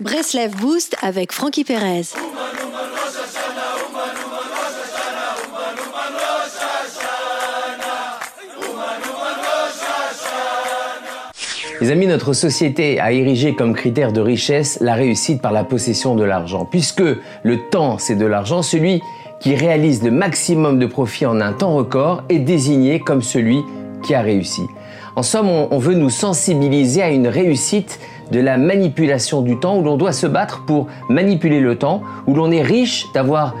Breslev Boost avec Frankie Perez. Les amis, notre société a érigé comme critère de richesse la réussite par la possession de l'argent. Puisque le temps, c'est de l'argent, celui qui réalise le maximum de profit en un temps record est désigné comme celui qui a réussi. En somme, on, veut nous sensibiliser à une réussite de la manipulation du temps où l'on doit se battre pour manipuler le temps, où l'on est riche d'avoir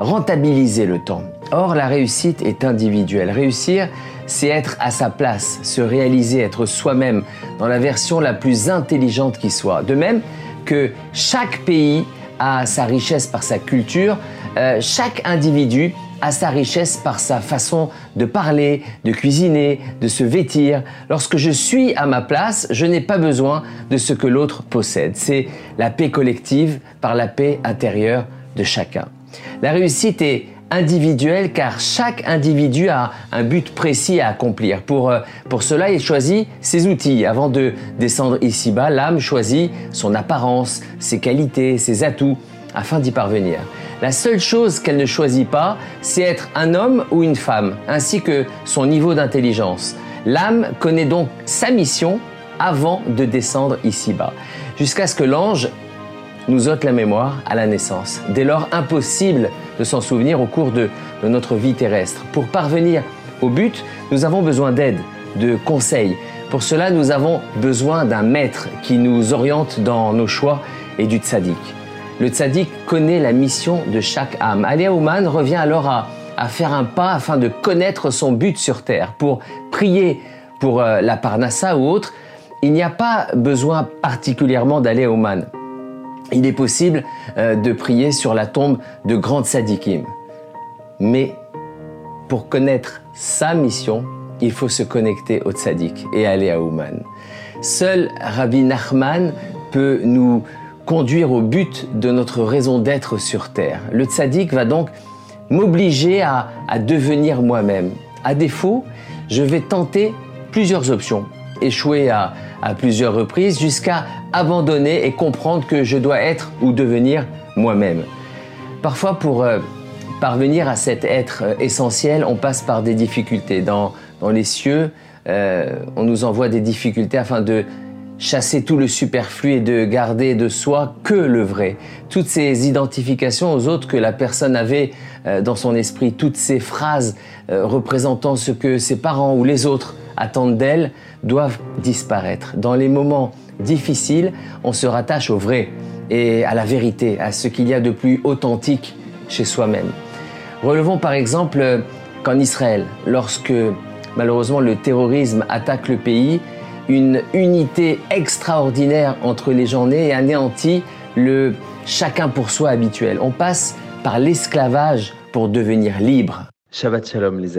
rentabilisé le temps. Or, la réussite est individuelle. Réussir, c'est être à sa place, se réaliser, être soi-même dans la version la plus intelligente qui soit. De même que chaque pays a sa richesse par sa culture, euh, chaque individu a sa richesse par sa façon de parler, de cuisiner, de se vêtir. Lorsque je suis à ma place, je n'ai pas besoin de ce que l'autre possède. C'est la paix collective par la paix intérieure de chacun. La réussite est individuelle car chaque individu a un but précis à accomplir. Pour, euh, pour cela, il choisit ses outils. Avant de descendre ici-bas, l'âme choisit son apparence, ses qualités, ses atouts afin d'y parvenir. La seule chose qu'elle ne choisit pas, c'est être un homme ou une femme, ainsi que son niveau d'intelligence. L'âme connaît donc sa mission avant de descendre ici-bas, jusqu'à ce que l'ange nous ôte la mémoire à la naissance. Dès lors, impossible de s'en souvenir au cours de, notre vie terrestre. Pour parvenir au but, nous avons besoin d'aide, de conseils. Pour cela, nous avons besoin d'un maître qui nous oriente dans nos choix et du tzaddik. Le tzaddik connaît la mission de chaque âme. Alia revient alors à, faire un pas afin de connaître son but sur terre. Pour prier pour euh, la Parnassa ou autre, il n'y a pas besoin particulièrement d'aller à Ouman il est possible euh, de prier sur la tombe de grands tzadikim. Mais pour connaître sa mission, il faut se connecter au tzaddik et aller à Ouman. Seul Rabbi Nachman peut nous conduire au but de notre raison d'être sur terre. Le tzaddik va donc m'obliger à, devenir moi-même. À défaut, je vais tenter plusieurs options, échouer à plusieurs reprises jusqu'à abandonner et comprendre que je dois être ou devenir moi-même. Parfois, pour euh, parvenir à cet être euh, essentiel, on passe par des difficultés. Dans, les cieux, euh, on nous envoie des difficultés afin de chasser tout le superflu et de garder de soi que le vrai. Toutes ces identifications aux autres que la personne avait dans son esprit, toutes ces phrases représentant ce que ses parents ou les autres attendent d'elle, doivent disparaître. Dans les moments difficile, on se rattache au vrai et à la vérité, à ce qu'il y a de plus authentique chez soi-même. Relevons par exemple qu'en Israël, lorsque malheureusement le terrorisme attaque le pays, une unité extraordinaire entre les gens nés anéantit le chacun pour soi habituel. On passe par l'esclavage pour devenir libre. Shabbat Shalom les amis.